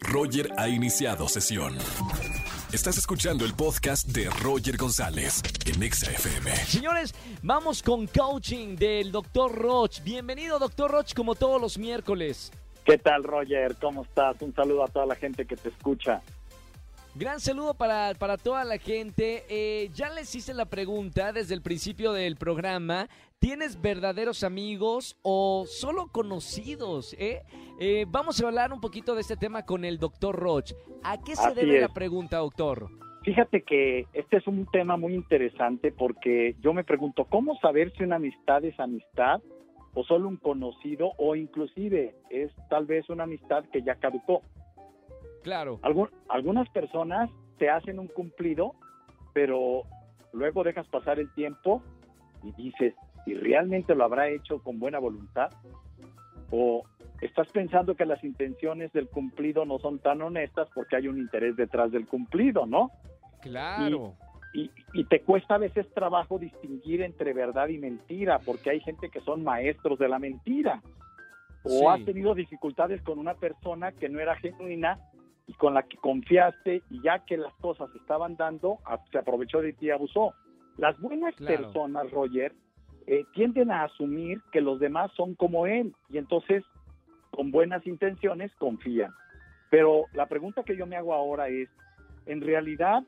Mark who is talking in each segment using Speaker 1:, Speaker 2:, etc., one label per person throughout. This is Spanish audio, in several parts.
Speaker 1: Roger ha iniciado sesión. Estás escuchando el podcast de Roger González en Exa FM.
Speaker 2: Señores, vamos con coaching del Dr. Roch. Bienvenido, Dr. Roch, como todos los miércoles.
Speaker 3: ¿Qué tal, Roger? ¿Cómo estás? Un saludo a toda la gente que te escucha.
Speaker 2: Gran saludo para, para toda la gente. Eh, ya les hice la pregunta desde el principio del programa. ¿Tienes verdaderos amigos o solo conocidos? Eh? Eh, vamos a hablar un poquito de este tema con el doctor Roch. ¿A qué se
Speaker 3: Así
Speaker 2: debe la pregunta, doctor?
Speaker 3: Fíjate que este es un tema muy interesante porque yo me pregunto, ¿cómo saber si una amistad es amistad o solo un conocido o inclusive es tal vez una amistad que ya caducó?
Speaker 2: Claro.
Speaker 3: Algun- algunas personas te hacen un cumplido, pero luego dejas pasar el tiempo y dices, ¿y realmente lo habrá hecho con buena voluntad? ¿O estás pensando que las intenciones del cumplido no son tan honestas porque hay un interés detrás del cumplido, ¿no?
Speaker 2: Claro.
Speaker 3: Y, y te cuesta a veces trabajo distinguir entre verdad y mentira, porque hay gente que son maestros de la mentira. O
Speaker 2: Sí.
Speaker 3: has tenido dificultades con una persona que no era genuina y con la que confiaste y ya que las cosas se estaban dando, se aprovechó de ti y abusó. Las buenas
Speaker 2: Claro.
Speaker 3: personas, Roger, eh, tienden a asumir que los demás son como él y entonces con buenas intenciones confían. Pero la pregunta que yo me hago ahora es, en realidad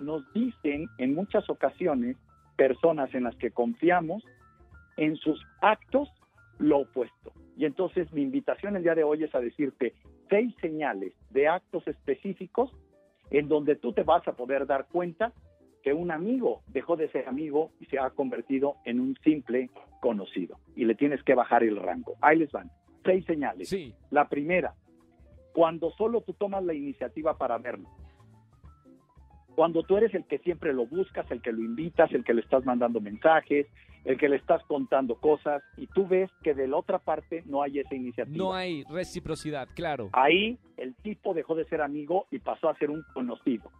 Speaker 3: nos dicen en muchas ocasiones personas en las que confiamos en sus actos lo opuesto. Y entonces mi invitación el día de hoy es a decirte seis señales de actos específicos en donde tú te vas a poder dar cuenta que un amigo dejó de ser amigo y se ha convertido en un simple conocido. Y le tienes que bajar el rango. Ahí les van. Seis señales.
Speaker 2: Sí.
Speaker 3: La primera, cuando solo tú tomas la iniciativa para verlo. Cuando tú eres el que siempre lo buscas, el que lo invitas, el que le estás mandando mensajes, el que le estás contando cosas y tú ves que de la otra parte no hay esa iniciativa.
Speaker 2: No hay reciprocidad, claro.
Speaker 3: Ahí el tipo dejó de ser amigo y pasó a ser un conocido.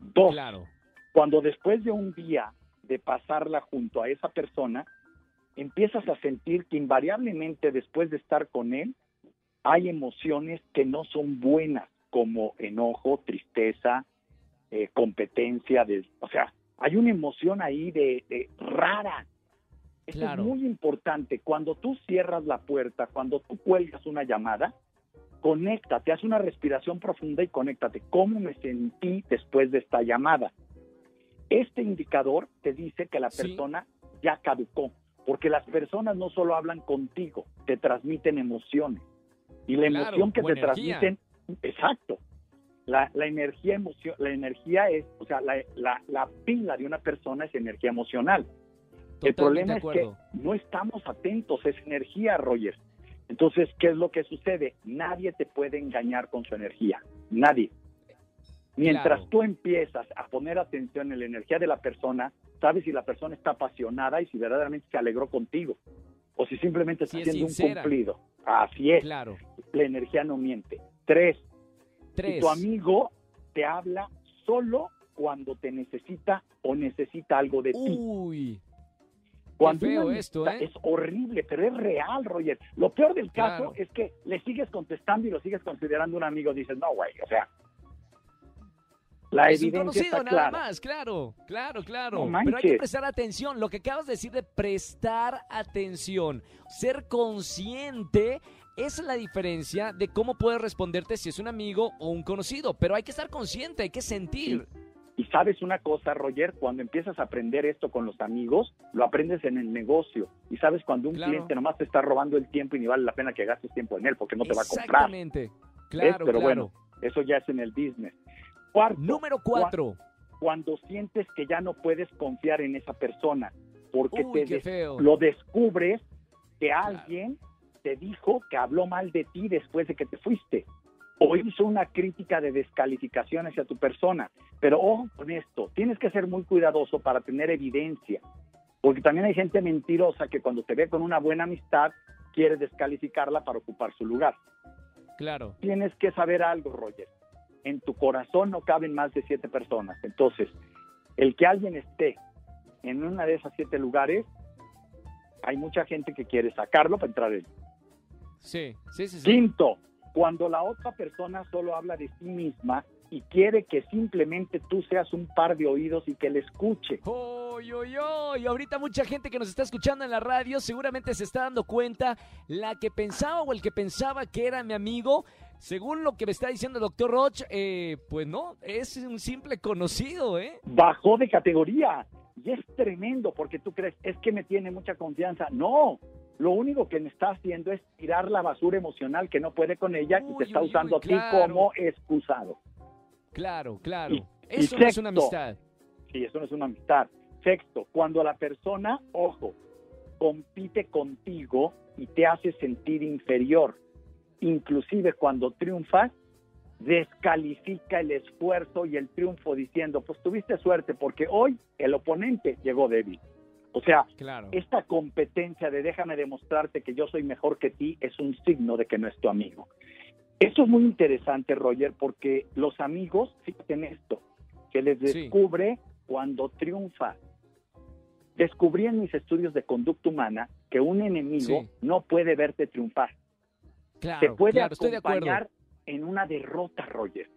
Speaker 3: Dos,
Speaker 2: Claro.
Speaker 3: cuando después de un día de pasarla junto a esa persona, empiezas a sentir que invariablemente después de estar con él, hay emociones que no son buenas, como enojo, tristeza, eh, competencia, de, o sea, hay una emoción ahí de, de rara. Esto
Speaker 2: Claro.
Speaker 3: es muy importante. Cuando tú cierras la puerta, cuando tú cuelgas una llamada, conéctate, haz una respiración profunda y conéctate. ¿Cómo me sentí después de esta llamada? Este indicador te dice que la
Speaker 2: Sí.
Speaker 3: persona ya caducó, porque las personas no solo hablan contigo, te transmiten emociones. Y la
Speaker 2: Claro,
Speaker 3: emoción que te
Speaker 2: energía.
Speaker 3: transmiten, exacto. La, la energía emocio- la energía es, o sea, la, la, la pila de una persona es energía emocional. El problema es que no estamos atentos a esa energía, Roger. Entonces, ¿qué es lo que sucede? Nadie te puede engañar con su energía. Nadie. Mientras
Speaker 2: Claro.
Speaker 3: tú empiezas a poner atención en la energía de la persona, sabes si la persona está apasionada y si verdaderamente se alegró contigo. O si simplemente está
Speaker 2: Si
Speaker 3: haciendo un cumplido. Así es.
Speaker 2: Claro.
Speaker 3: La energía no miente. Tres,
Speaker 2: Tres.
Speaker 3: y tu amigo te habla solo cuando te necesita o necesita algo de ti.
Speaker 2: Uy.
Speaker 3: Cuando
Speaker 2: feo
Speaker 3: una
Speaker 2: esto, ¿eh?
Speaker 3: Es horrible, pero es real, Roger. Lo peor del
Speaker 2: Claro.
Speaker 3: caso es que le sigues contestando y lo sigues considerando un amigo. Dices, no, güey, o sea. La
Speaker 2: es un conocido
Speaker 3: está
Speaker 2: nada
Speaker 3: clara.
Speaker 2: más, claro, claro, claro.
Speaker 3: No
Speaker 2: Pero hay que prestar atención. Lo que acabas de decir de prestar atención, ser consciente, esa es la diferencia de cómo puedes responderte si es un amigo o un conocido. Pero hay que estar consciente, hay que sentir.
Speaker 3: Y sabes una cosa, Roger, cuando empiezas a aprender esto con los amigos, lo aprendes en el negocio. Y sabes cuando un
Speaker 2: Claro.
Speaker 3: cliente nomás te está robando el tiempo y ni vale la pena que gastes tiempo en él porque no te va a comprar.
Speaker 2: Exactamente. Claro,
Speaker 3: Pero
Speaker 2: claro.
Speaker 3: bueno, eso ya es en el business. Cuarto,
Speaker 2: Número cuatro.
Speaker 3: cuando sientes que ya no puedes confiar en esa persona porque
Speaker 2: Uy,
Speaker 3: te
Speaker 2: qué
Speaker 3: des-
Speaker 2: feo.
Speaker 3: lo descubres que alguien te dijo que habló mal de ti después de que te fuiste o hizo una crítica de descalificación hacia tu persona. Pero ojo con esto, tienes que ser muy cuidadoso para tener evidencia, porque también hay gente mentirosa que cuando te ve con una buena amistad quiere descalificarla para ocupar su lugar.
Speaker 2: Claro.
Speaker 3: Tienes que saber algo, Roger. En tu corazón no caben más de siete personas. Entonces, el que alguien esté en una de esas siete lugares, hay mucha gente que quiere sacarlo para entrar en.
Speaker 2: Sí, sí, sí. sí.
Speaker 3: Quinto, cuando la otra persona solo habla de sí misma y quiere que simplemente tú seas un par de oídos y que le escuche.
Speaker 2: ¡Oy, oy, oy! Ahorita mucha gente que nos está escuchando en la radio seguramente se está dando cuenta la que pensaba o el que pensaba que era mi amigo. Según lo que me está diciendo el doctor Roch, eh, pues no, es un simple conocido, ¿eh?
Speaker 3: Bajó de categoría y es tremendo porque tú crees, es que me tiene mucha confianza. No, lo único que me está haciendo es tirar la basura emocional que no puede con ella y te está
Speaker 2: uy,
Speaker 3: usando
Speaker 2: uy,
Speaker 3: a ti
Speaker 2: claro.
Speaker 3: como excusado.
Speaker 2: Claro, claro.
Speaker 3: Y- y
Speaker 2: Eso no es una
Speaker 3: sexto,
Speaker 2: amistad.
Speaker 3: Sí, eso no es una amistad. Sexto, cuando la persona, ojo, compite contigo y te hace sentir inferior, inclusive cuando triunfas, descalifica el esfuerzo y el triunfo diciendo, pues tuviste suerte porque hoy el oponente llegó débil. O sea,
Speaker 2: Claro.
Speaker 3: esta competencia de déjame demostrarte que yo soy mejor que ti es un signo de que no es tu amigo. Esto es muy interesante, Roger, porque los amigos, fíjate en esto, se les
Speaker 2: Sí.
Speaker 3: descubre cuando triunfa. Descubrí en mis estudios de conducta humana que un enemigo
Speaker 2: Sí.
Speaker 3: no puede verte triunfar.
Speaker 2: Claro,
Speaker 3: Te puede
Speaker 2: claro,
Speaker 3: acompañar en una derrota, Roger,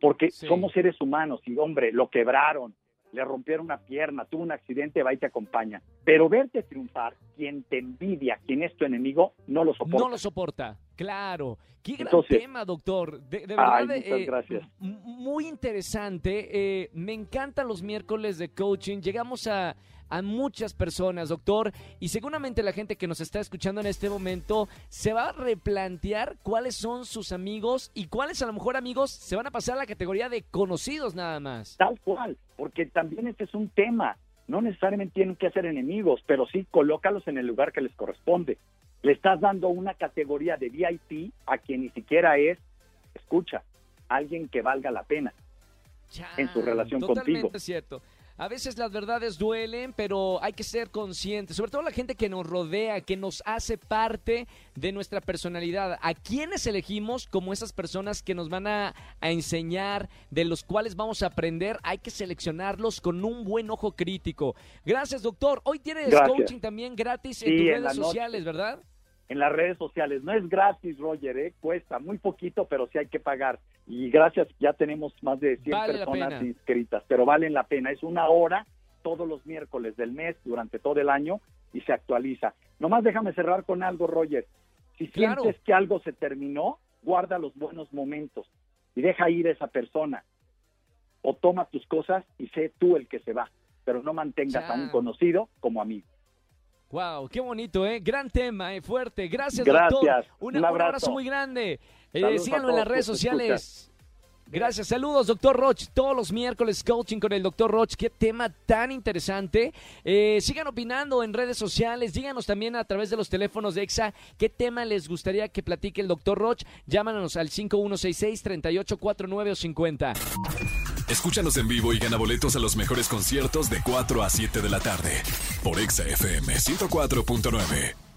Speaker 3: porque
Speaker 2: Sí.
Speaker 3: somos seres humanos y, hombre, lo quebraron, le rompieron una pierna, tuvo un accidente, va y te acompaña. Pero verte triunfar, quien te envidia, quien es tu enemigo, no lo soporta.
Speaker 2: No lo soporta, claro. Qué gran
Speaker 3: Entonces-
Speaker 2: tema, doctor. De, de
Speaker 3: Ay,
Speaker 2: verdad,
Speaker 3: muchas
Speaker 2: eh,
Speaker 3: gracias.
Speaker 2: m- Muy interesante. eh, me encantan los miércoles de coaching. Llegamos a, a muchas personas, doctor, y seguramente la gente que nos está escuchando en este momento se va a replantear cuáles son sus amigos y cuáles a lo mejor amigos se van a pasar a la categoría de conocidos nada más.
Speaker 3: Tal cual, porque también este es un tema. No necesariamente tienen que ser enemigos, pero sí colócalos en el lugar que les corresponde. Le estás dando una categoría de VIP a quien ni siquiera es, escucha, alguien que valga la pena. en su relación
Speaker 2: Totalmente
Speaker 3: contigo.
Speaker 2: cierto. A veces las verdades duelen, pero hay que ser conscientes, sobre todo la gente que nos rodea, que nos hace parte de nuestra personalidad. ¿A quiénes elegimos como esas personas que nos van a, a enseñar, de los cuales vamos a aprender? Hay que seleccionarlos con un buen ojo crítico. Gracias, doctor. Hoy tienes
Speaker 3: Gracias.
Speaker 2: coaching también gratis en
Speaker 3: Sí,
Speaker 2: tus redes sociales, ¿verdad?
Speaker 3: En las redes sociales, no es gratis, Roger, ¿eh? cuesta muy poquito, pero sí hay que pagar. Y gracias, ya tenemos más de 100
Speaker 2: Vale la
Speaker 3: personas inscritas, pero valen la pena. Es una hora todos los miércoles del mes durante todo el año y se actualiza. Nomás déjame cerrar con algo, Roger. Si
Speaker 2: Claro.
Speaker 3: sientes que algo se terminó, guarda los buenos momentos y deja ir a esa persona. O toma tus cosas y sé tú el que se va, pero no mantengas a un conocido como amigo.
Speaker 2: Wow, qué bonito, ¿eh? Gran tema, ¿eh? Fuerte. Gracias,
Speaker 3: Gracias.
Speaker 2: doctor. Un,
Speaker 3: Un
Speaker 2: un abrazo.
Speaker 3: abrazo.
Speaker 2: muy grande. Eh, síganlo en las redes sociales. Gracias, saludos, doctor Roch. Todos los miércoles coaching con el doctor Roch. Qué tema tan interesante. Eh, sigan opinando en redes sociales. Díganos también a través de los teléfonos de EXA qué tema les gustaría que platique el doctor Roch. Llámanos al 5166-3849 o 50.
Speaker 1: Escúchanos en vivo y gana boletos a los mejores conciertos de 4 a 7 de la tarde por Exa FM 104.9.